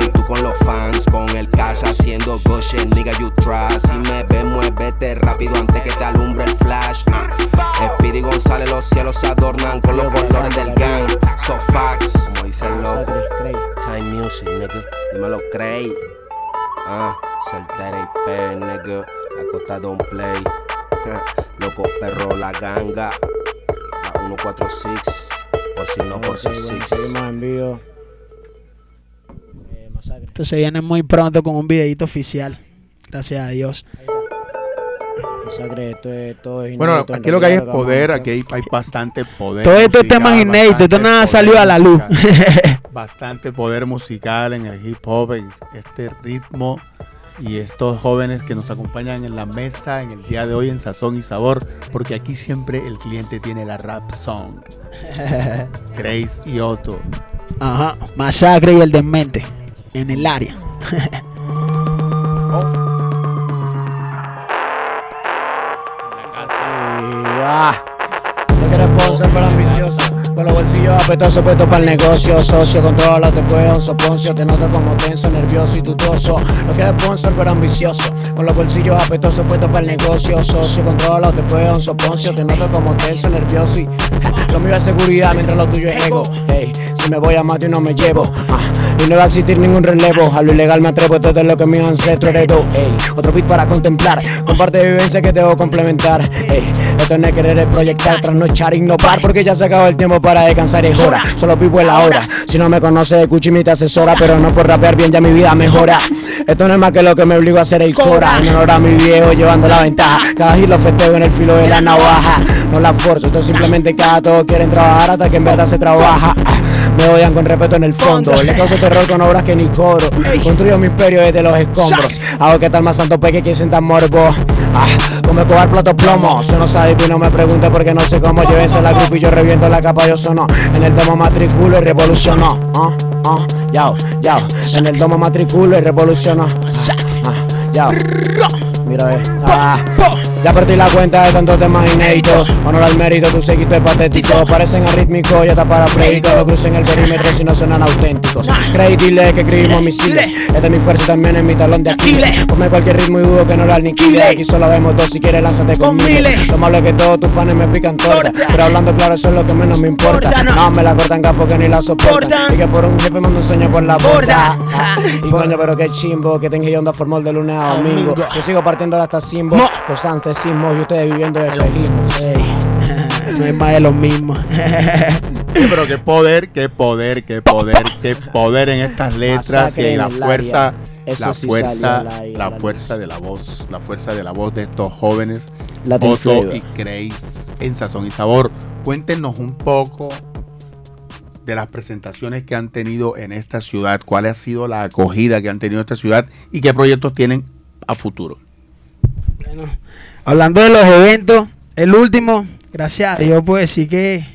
[SPEAKER 17] y tú con los fans. Con el cash haciendo shit, nigga, you trust. Si me ves, muévete rápido antes que te alumbre el flash. Ah, Speedy González, los cielos se adornan con los colores del gang. So facts, como dice el loco. Time music, nigga. Dímelo, Cray. Ah, Soltera IP, nigga. La costa don't play. Loco perro, la ganga. La 146. Por si no, por si six.
[SPEAKER 16] Vivo.
[SPEAKER 14] Entonces viene muy pronto con un videito oficial. Gracias a Dios.
[SPEAKER 16] Masacre, esto es todo es
[SPEAKER 1] Bueno, aquí lo que hay es poder, aquí hay, hay bastante poder.
[SPEAKER 14] Todos estos
[SPEAKER 1] musical,
[SPEAKER 14] temas inéditos, esto nada salió a la luz.
[SPEAKER 1] bastante poder musical en el hip hop, en este ritmo y estos jóvenes que nos acompañan en la mesa en el día de hoy en Sazón y Sabor, porque aquí siempre el cliente tiene la rap song. Grace y Otto.
[SPEAKER 14] Ajá. Masacre y el demente. En el área.
[SPEAKER 16] Ah. Sponsor pero ambicioso Con los bolsillos apetosos puestos para el negocio. Socio, controla, te puede un soponcio Te noto como tenso, nervioso y tutoso Lo que es sponsor pero ambicioso. Con los bolsillos apetosos puestos para el negocio. Socio, controla, te puede un soponcio Te noto como tenso, nervioso y Lo mío es seguridad mientras lo tuyo es ego. Hey, si me voy a matar no me llevo. Ah, Y no va a existir ningún relevo. A lo ilegal me atrevo, todo es lo que mi ancestro heredó. Ey, otro beat para contemplar. Comparte vivencia que debo complementar. Ey, esto no es querer proyectar, trasnochar, innovar Porque ya se acabó el tiempo para descansar, es hora. Solo vivo en la hora. Si no me conoce, escucha y te asesora Pero no por rapear bien, ya mi vida mejora. Esto no es más que lo que me obligo a hacer el cora. En honor a mi viejo, llevando la ventaja. Cada hit lo festeo en el filo de la navaja. No la forzo, esto simplemente cada todos quieren trabajar Hasta que en verdad se trabaja Me odian con respeto en el fondo. Le causo terror con obras que ni cobro Construyo mi imperio desde los escombros. Hago que tal más santo peque que sienta morbo. Ah, come cobar plato plomo Sueno sádico y no me pregunte porque no sé cómo. Llévense la grupo y yo reviento la capa Yo sono. En el domo matriculo y revoluciono. Ah, ah, yao, yao. En el domo matriculo y revoluciono. Ah, ah, yao Mira, eh. Ah, ya perdí la cuenta de tantos temas inéditos. Honor al mérito, tu seguito es patético. Parecen arrítmicos, ya está parapléjico. No crucen el perímetro si no suenan auténticos. Creí, dile que escribimos misiles. Esta es mi fuerza y también es mi talón de Aquiles. Ponme cualquier ritmo y dudo que no lo aniquile. Aquí solo vemos dos, si quieres lánzate con miles. Lo malo es que todos tus fans me pican torta. Pero hablando claro, eso es lo que menos me importa. No, me la cortan gafos que ni la soportan. Y que por un jefe mando un sueño por la borda. Ah, Y coño, pero qué chimbo que tenga onda formal de lunes a domingo. Yo sigo partiendo hasta Simbo, constantes sismos y ustedes viviendo de espejismos.
[SPEAKER 14] no es más de lo mismo.
[SPEAKER 1] Pero qué poder, qué poder, qué poder, qué poder en estas letras y la fuerza, la
[SPEAKER 16] sí
[SPEAKER 1] fuerza, la fuerza de la voz, la fuerza de la voz de estos jóvenes,
[SPEAKER 16] Latin
[SPEAKER 1] Otto y Grace en Sazón y Sabor. Cuéntenos un poco de las presentaciones que han tenido en esta ciudad, cuál ha sido la acogida que han tenido en esta ciudad y qué proyectos tienen a futuro.
[SPEAKER 14] Hablando de los eventos, el último, gracias a Dios, puedo decir que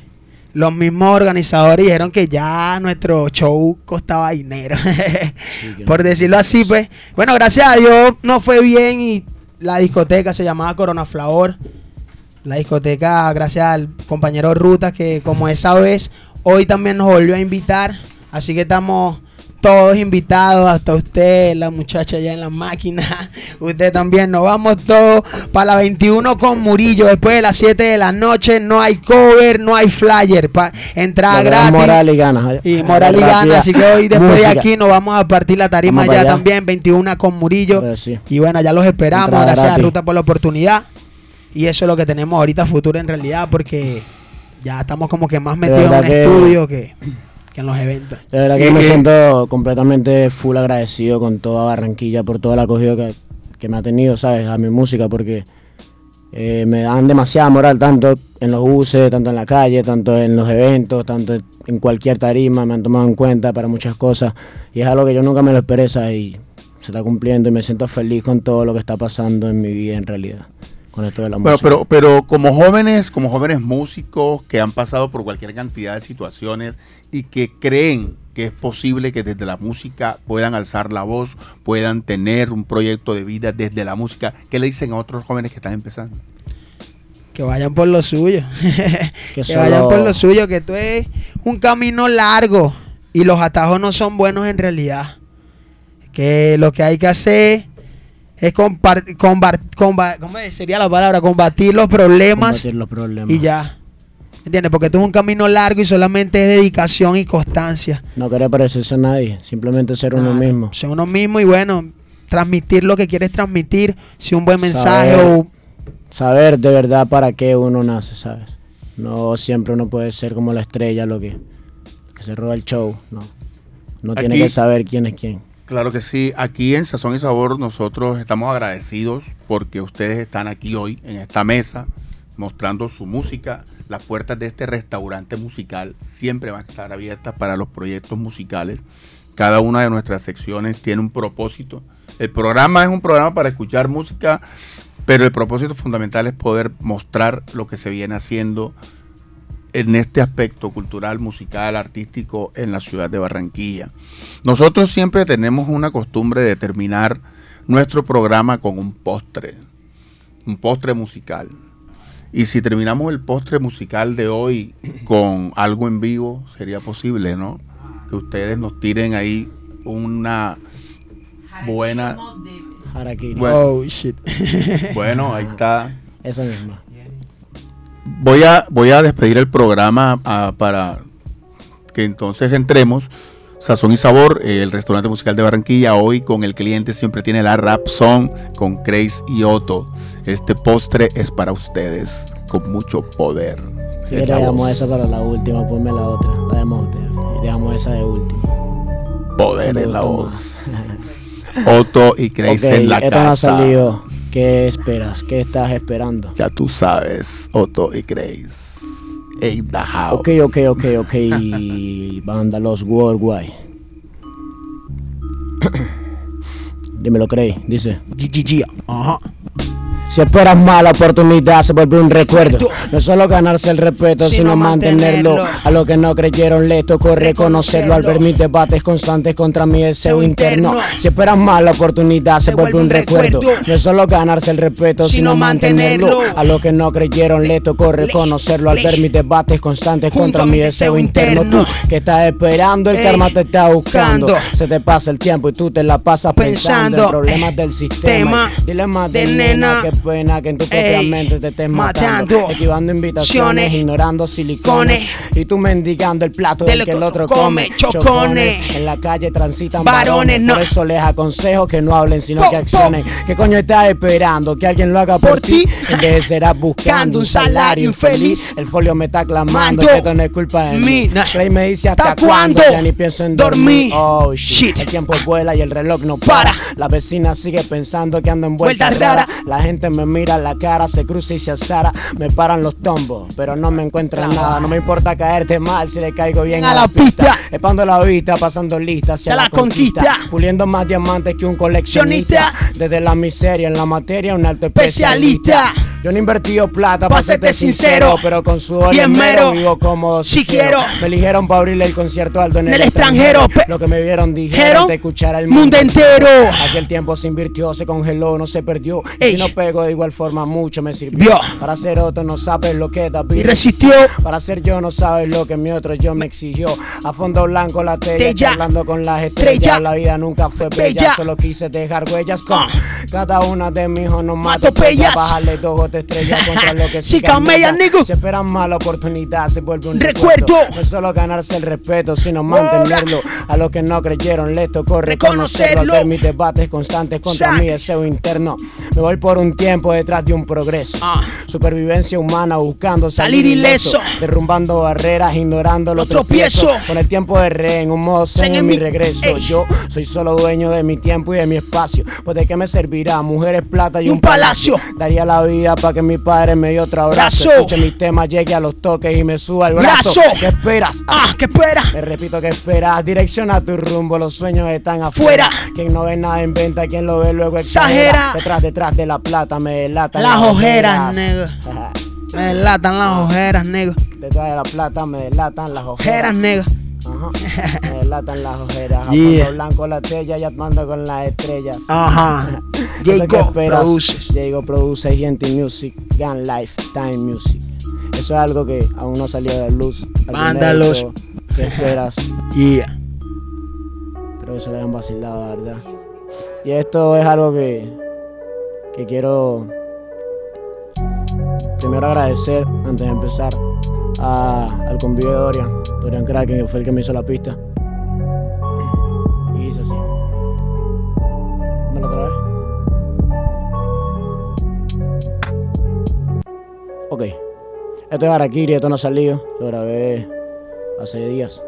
[SPEAKER 14] los mismos organizadores dijeron que ya nuestro show costaba dinero. Por decirlo así, pues. Bueno, gracias a Dios nos fue bien y la discoteca se llamaba Corona Flavor. La discoteca, gracias al compañero Ruta, que como esa vez, hoy también nos volvió a invitar. Así que estamos todos invitados, hasta usted, la muchacha allá en la máquina, usted también, nos vamos todos para la 21 con Murillo, después de las 7 de la noche, no hay cover, no hay flyer, pa, entrada gratis.
[SPEAKER 16] moral y ganas.
[SPEAKER 14] Y moral y ganas, así que hoy después
[SPEAKER 16] Música.
[SPEAKER 14] de aquí nos vamos a partir la tarima ya
[SPEAKER 16] allá.
[SPEAKER 14] también, 21 con Murillo.
[SPEAKER 16] Sí.
[SPEAKER 14] Y bueno, ya los esperamos,
[SPEAKER 16] Entrada
[SPEAKER 14] gracias a. Ruta por la oportunidad. Y eso es lo que tenemos ahorita futuro en realidad, porque ya estamos como que más metidos en un estudio que, que en los eventos.
[SPEAKER 16] De verdad que me siento completamente full agradecido con toda Barranquilla por toda la acogida que, que me ha tenido, ¿sabes? A mi música, porque eh, me dan demasiada moral, tanto en los buses, tanto en la calle, tanto en los eventos, tanto en cualquier tarima, me han tomado en cuenta para muchas cosas. Y es algo que yo nunca me lo esperé, ¿sabes? Y se está cumpliendo y me siento feliz con todo lo que está pasando en mi vida en realidad, con esto de la
[SPEAKER 1] Bueno,
[SPEAKER 16] música.
[SPEAKER 1] pero, pero como jóvenes, como jóvenes músicos que han pasado por cualquier cantidad de situaciones y que creen que es posible que desde la música puedan alzar la voz, puedan tener un proyecto de vida desde la música, ¿qué le dicen a otros jóvenes que están empezando?
[SPEAKER 14] Que vayan por lo suyo. que
[SPEAKER 16] solo-
[SPEAKER 14] vayan por lo suyo, que esto es un camino largo y los atajos no son buenos en realidad. Que lo que hay que hacer es compar- combar- comba- ¿cómo sería la palabra? Combatir los problemas
[SPEAKER 16] Combatir los problemas.
[SPEAKER 14] y ya. ¿Entiendes? Porque esto es un camino largo y solamente es dedicación y constancia.
[SPEAKER 16] No querer parecerse a nadie, simplemente ser uno mismo.
[SPEAKER 14] Ser uno mismo y bueno, transmitir lo que quieres transmitir, si un buen mensaje
[SPEAKER 16] Saber-
[SPEAKER 14] o
[SPEAKER 16] saber de verdad para qué uno nace, ¿sabes? No siempre uno puede ser como la estrella, lo que, que se roba el show, no. No tiene que saber quién es quién.
[SPEAKER 1] Claro que sí, aquí en Sazón y Sabor nosotros estamos agradecidos porque ustedes están aquí hoy en esta mesa mostrando su música. Las puertas de este restaurante musical siempre van a estar abiertas para los proyectos musicales. Cada una de nuestras secciones tiene un propósito. El programa es un programa para escuchar música, pero el propósito fundamental es poder mostrar lo que se viene haciendo en este aspecto cultural, musical, artístico en la ciudad de Barranquilla. Nosotros siempre tenemos una costumbre de terminar nuestro programa con un postre, un postre musical. Y si terminamos el postre musical de hoy con algo en vivo, sería posible, ¿no? Que ustedes nos tiren ahí una buena... Bueno,
[SPEAKER 14] Oh, shit.
[SPEAKER 1] bueno, ahí está.
[SPEAKER 16] Esa misma.
[SPEAKER 1] Voy a, voy a despedir el programa ah, para que entonces entremos. Sazón y Sabor, eh, el restaurante musical de Barranquilla, hoy con el cliente siempre tiene la rap song con Grace y Otto. Este postre es para ustedes, con mucho poder. La
[SPEAKER 16] dejamos esa para la última, ponme la otra. La de- y dejamos esa de última.
[SPEAKER 1] Poder en la voz. Otto y Grace en la
[SPEAKER 16] esto no ha
[SPEAKER 1] casa.
[SPEAKER 16] salido. ¿Qué esperas? ¿Qué estás esperando?
[SPEAKER 1] Ya tú sabes, Otto y Grace. In the house.
[SPEAKER 16] Ok, ok, ok, ok. Banda Los Worldwide. Dímelo, Cray. Dice.
[SPEAKER 14] GGG. Ajá.
[SPEAKER 16] Si esperas más, la oportunidad se vuelve un recuerdo. No solo ganarse el respeto,
[SPEAKER 14] Sino
[SPEAKER 16] sino mantenerlo.
[SPEAKER 14] mantenerlo.
[SPEAKER 16] A lo que no creyeron, le tocó reconocerlo. Al ver mis debates constantes contra mi deseo interno. Si esperas más, la oportunidad se vuelve un recuerdo. No es solo ganarse el respeto, sino mantenerlo. A lo que no creyeron, le tocó reconocerlo. Al ver mis debates constantes contra mi deseo interno. Tú que estás esperando, el
[SPEAKER 14] Ey,
[SPEAKER 16] karma te está buscando. Se te pasa el tiempo y tú te la pasas pensando,
[SPEAKER 14] Pensando,
[SPEAKER 16] en problemas
[SPEAKER 14] eh,
[SPEAKER 16] del sistema.
[SPEAKER 14] tema
[SPEAKER 16] y Dilemas
[SPEAKER 14] de
[SPEAKER 16] de
[SPEAKER 14] nena
[SPEAKER 16] nena que pena que en tu propia
[SPEAKER 14] Ey,
[SPEAKER 16] mente te estés matando.
[SPEAKER 14] matando.
[SPEAKER 16] Esquivando invitaciones, ignorando silicones. Y tú mendigando el plato
[SPEAKER 14] de
[SPEAKER 16] del que el otro
[SPEAKER 14] come, chocones.
[SPEAKER 16] En la calle transitan
[SPEAKER 14] Varones, no.
[SPEAKER 16] Por eso les aconsejo que no hablen, sino
[SPEAKER 14] Po,
[SPEAKER 16] que accionen. ¿Qué coño estás esperando? Que alguien lo haga por,
[SPEAKER 14] Por
[SPEAKER 16] ti. En vez de ser buscando un salario infeliz. El folio me está clamando.
[SPEAKER 14] Mando.
[SPEAKER 16] Que esto no es culpa de mí. Clay me dice hasta,
[SPEAKER 14] ¿Hasta
[SPEAKER 16] cuándo. Ya ni pienso en
[SPEAKER 14] Dormir.
[SPEAKER 16] Oh shit. El tiempo vuela y el reloj no para. La vecina sigue pensando que ando en raras.
[SPEAKER 14] raras.
[SPEAKER 16] La gente me mira la cara, se cruza y se azara. Me paran los tombos, pero no me encuentran nada. No me importa caerte mal si le caigo bien a, la pista. Espando la vista, pasando lista hacia la,
[SPEAKER 14] la
[SPEAKER 16] conquista.
[SPEAKER 14] conquista.
[SPEAKER 16] Puliendo más diamantes que un coleccionista. Desde la miseria en la materia, un alto especialista. Yo no he invertido plata,
[SPEAKER 14] Pa'
[SPEAKER 16] para serte sincero,
[SPEAKER 14] sincero.
[SPEAKER 16] pero con y
[SPEAKER 14] Bien mero.
[SPEAKER 16] vivo cómodo si,
[SPEAKER 14] quiero.
[SPEAKER 16] Me eligieron para abrirle el concierto alto en,
[SPEAKER 14] En el extranjero,
[SPEAKER 16] Lo que me vieron dijeron
[SPEAKER 14] Dijeron,
[SPEAKER 16] de escuchar al
[SPEAKER 14] mundo entero.
[SPEAKER 16] Aquel tiempo se invirtió, se congeló, no se perdió. Y
[SPEAKER 14] Ey.
[SPEAKER 16] si no pego de igual forma, mucho me sirvió. Para ser otro no sabes lo que da
[SPEAKER 14] Y resistió.
[SPEAKER 16] Para ser yo no sabes lo que mi otro yo me exigió. A fondo blanco la tela, hablando con las estrellas.
[SPEAKER 14] Estrella.
[SPEAKER 16] La vida nunca fue bella,
[SPEAKER 14] Bella.
[SPEAKER 16] solo quise dejar huellas con
[SPEAKER 14] Ah.
[SPEAKER 16] cada una de mis hijos. No mato
[SPEAKER 14] Matopeyas.
[SPEAKER 16] Bajarle dos tres estrellas contra lo que
[SPEAKER 14] Sí, camella, nigga.
[SPEAKER 16] Si esperan más la oportunidad, se vuelve un
[SPEAKER 14] Recuerdo.
[SPEAKER 16] recuerdo. No es solo ganarse el respeto, sino mantenerlo. A los que no creyeron, les tocó reconocerlo. Ver mis debates constantes contra
[SPEAKER 14] Sac.
[SPEAKER 16] mi deseo interno. Me voy por un tiempo detrás de un progreso.
[SPEAKER 14] Ah.
[SPEAKER 16] Supervivencia humana buscando salir,
[SPEAKER 14] Salir ileso.
[SPEAKER 16] Derrumbando barreras, ignorando los,
[SPEAKER 14] Los tropiezos.
[SPEAKER 16] Con el tiempo de rehén, un modo zen en
[SPEAKER 14] en
[SPEAKER 16] mi
[SPEAKER 14] mi-
[SPEAKER 16] regreso.
[SPEAKER 14] Ey.
[SPEAKER 16] Yo soy solo dueño de mi tiempo y de mi espacio. Pues de qué me servirá mujeres, plata y,
[SPEAKER 14] Y un palacio.
[SPEAKER 16] Daría la vida para que mi padre me dio otro abrazo.
[SPEAKER 14] Brazo.
[SPEAKER 16] Escuche mis temas, llegue a los toques y me suba el brazo.
[SPEAKER 14] Brazo.
[SPEAKER 16] ¿Qué esperas?
[SPEAKER 14] Ah, ¿qué espera?
[SPEAKER 16] Te repito que esperas, direcciona tu rumbo, los sueños están afuera.
[SPEAKER 14] Fuera.
[SPEAKER 16] Quien no ve nada inventa, quien lo ve luego
[SPEAKER 14] Exagera.
[SPEAKER 16] exagera. Detrás, detrás de la plata me delatan
[SPEAKER 14] Las ojeras,
[SPEAKER 16] ojeras.
[SPEAKER 14] nega. Me delatan las ojeras, negro.
[SPEAKER 16] Detrás de la plata me delatan las ojeras.
[SPEAKER 14] Negro.
[SPEAKER 16] Ajá. Me delatan las ojeras. A
[SPEAKER 14] Yeah.
[SPEAKER 16] blanco la tella y ando con las estrellas.
[SPEAKER 14] Ajá.
[SPEAKER 16] Esperas.
[SPEAKER 14] Produces.
[SPEAKER 16] Jago Produce, GNT Music, Gun Life, Time Music. Eso es algo que aún no salió de la luz.
[SPEAKER 14] Mándalos.
[SPEAKER 16] ¿Qué esperas?
[SPEAKER 14] Yeah.
[SPEAKER 16] Espero que se lo hayan vacilado, la verdad. Y esto es algo que, que quiero primero agradecer antes de empezar al convivio de Dorian, Dorian Kraken, que fue el que me hizo la pista. Y hizo así. Dámelo otra vez. Ok. Esto es Harakiri, esto no ha salido. Lo grabé hace días.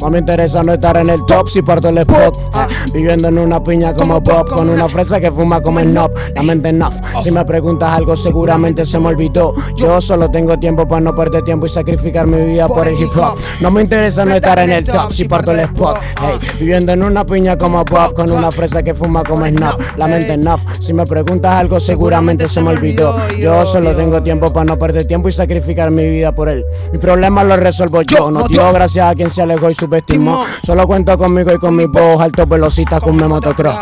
[SPEAKER 16] No me interesa no estar en el top si parto el spot. Ah, viviendo en una piña como Bob, con una fresa que fuma como Snob. La mente enough. Si me preguntas algo, seguramente se me olvidó. Yo solo tengo tiempo para no perder tiempo y sacrificar mi vida por el hip hop. No me interesa no estar en el top si parto el spot. Hey, viviendo en una piña como Bob, con una fresa que fuma como Snob. La mente enough. Si me preguntas algo, seguramente se me olvidó. Yo solo tengo tiempo para no perder tiempo y sacrificar mi vida por él. Mi problema lo resuelvo yo. No dio gracias a quien se alejó y subestimó. Solo cuento conmigo y con mi voz alto velocista con mi motocross.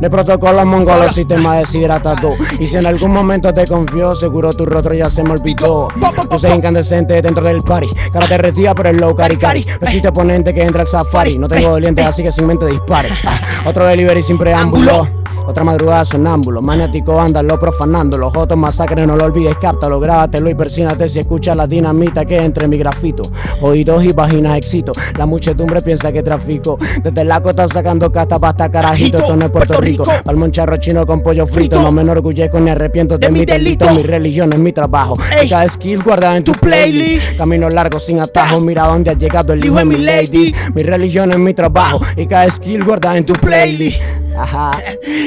[SPEAKER 16] De protocolo mongolo, sistema deshidratado. Y si en algún momento te confió, seguro tu rostro ya se me olvidó. Soy incandescente dentro del party. Cara derretida por el low cari cari. Existe oponente que entra al safari. No tengo dolientes, así que sin mente dispare. Otro delivery sin preámbulo. Otra madrugada sonámbulo, maniático, ándalo profanando. Los jotos masacre, no lo olvides, cáptalo, grábatelo y persínate si escuchas la dinamita que entre mi grafito. Oídos y vaginas excito. La muchedumbre piensa que trafico. Desde la costa sacando casta hasta carajito. Esto no es Puerto Rico. Al moncharro chino con pollo frito. No me enorgullezco ni arrepiento de, mi delito. Mi religión es mi trabajo. Y cada skill guardada en tu playlist. Camino largo sin atajo. Mira dónde ha llegado el hijo de mi lady. Mi religión es mi trabajo. Y cada skill guardada en tu playlist. Ajá.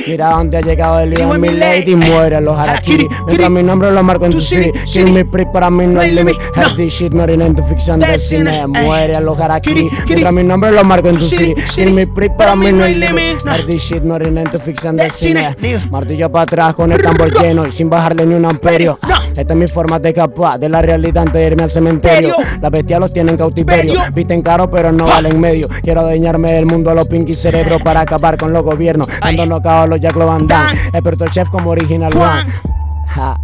[SPEAKER 16] Mira dónde ha llegado el hijo de mi lady. Muere los harakiri. Mientras mi nombre lo marco en tu city. Kill me pre para mí no hay limit. This shit no en tu ficción de cine. Muere a los harakiri. Mientras mi nombre lo marco en tu city. Kill me pre para mí no hay limit. This shit no en ficción de cine. Martillo para atrás con el tambor lleno y sin bajarle ni un amperio. Esta es mi forma de escapar de la realidad antes de irme al cementerio. Las bestias los tienen en cautiverio. Visten caro pero no valen medio. Quiero adueñarme del mundo a los pinky cerebro para acabar con los gobiernos. Knockout a los Jack Lo Van Damme. Experto chef como original one. Ja.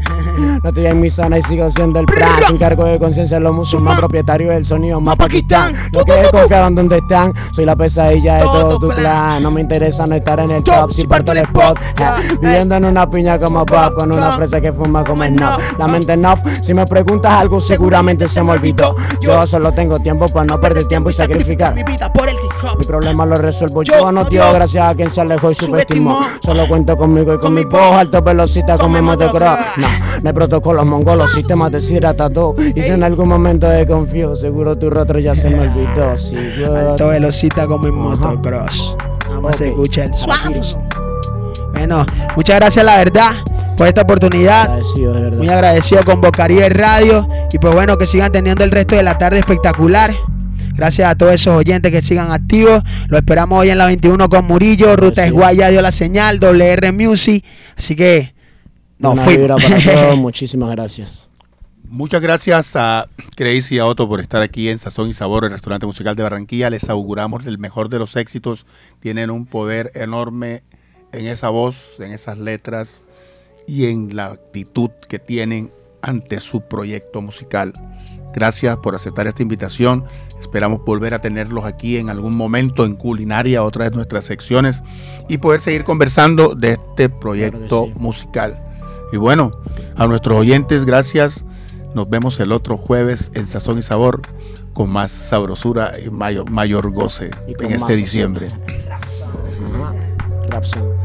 [SPEAKER 16] No estoy en mi zona y sigo siendo el plan. Sin cargo de conciencia, los musulmanes propietarios del sonido más Pakistán. Los que confiaron donde están, soy la pesadilla de todo tu plan. No me interesa no estar en el top, si parto el spot. Ja. Viviendo en una piña como Bob, con una fresa que fuma como Snob. La mente enough, si me preguntas algo, seguramente se me olvidó. Yo solo tengo tiempo para no perder tiempo y sacrificar.
[SPEAKER 14] Mi vida por el hip hop.
[SPEAKER 16] Mi problema lo resuelvo yo, no tío, gracias a quien se alejó y subestimó. Solo cuento conmigo y con mi voz, alto velocita con mi motocross. No, no hay protocolos mongolos, sistemas de todo Y si en algún momento desconfío, seguro tu rostro ya se me olvidó. Si yo...
[SPEAKER 14] Alto velocita como en motocross. Nada más se escucha el suave. Bueno, muchas gracias la verdad por esta oportunidad.
[SPEAKER 16] Agradecido, de verdad.
[SPEAKER 14] Muy agradecido con Bocaribe Radio. Y pues bueno, que sigan teniendo el resto de la tarde espectacular. Gracias a todos esos oyentes que sigan activos. Lo esperamos hoy en la 21 con Murillo. Ruta Esguay ya dio la señal. WR Music. Así que nos
[SPEAKER 16] Una vibra para todos, muchísimas gracias.
[SPEAKER 1] Muchas gracias a Crazy y a Otto por estar aquí en Sazón y Sabor, el restaurante musical de Barranquilla. Les auguramos el mejor de los éxitos. Tienen un poder enorme en esa voz, en esas letras y en la actitud que tienen ante su proyecto musical. Gracias por aceptar esta invitación. Esperamos volver a tenerlos aquí en algún momento en culinaria, otra de nuestras secciones, y poder seguir conversando de este proyecto musical. Y bueno, a nuestros oyentes, gracias. Nos vemos el otro jueves en Sazón y Sabor con más sabrosura y mayor, mayor goce
[SPEAKER 16] Y
[SPEAKER 1] en este diciembre.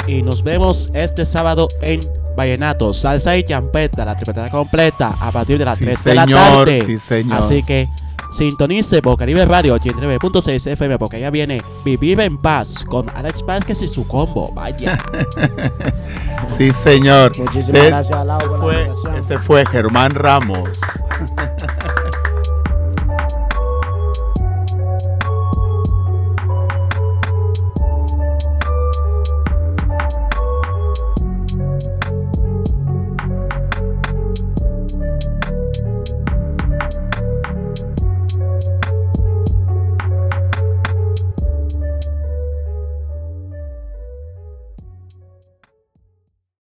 [SPEAKER 2] Y nos vemos este sábado en Vallenato, Salsa y Champeta, la tripleta completa a partir de las
[SPEAKER 1] Sí,
[SPEAKER 2] 3 de la tarde.
[SPEAKER 1] sí, señor.
[SPEAKER 2] Así que sintonice Bocaribe Radio 89.6 FM porque ya viene Vivir en Paz con Alex Vázquez y su combo. Vaya.
[SPEAKER 1] Sí, señor.
[SPEAKER 16] Muchísimas
[SPEAKER 1] Ese
[SPEAKER 16] gracias, Lau, por la
[SPEAKER 1] fue-. Ese fue Germán Ramos.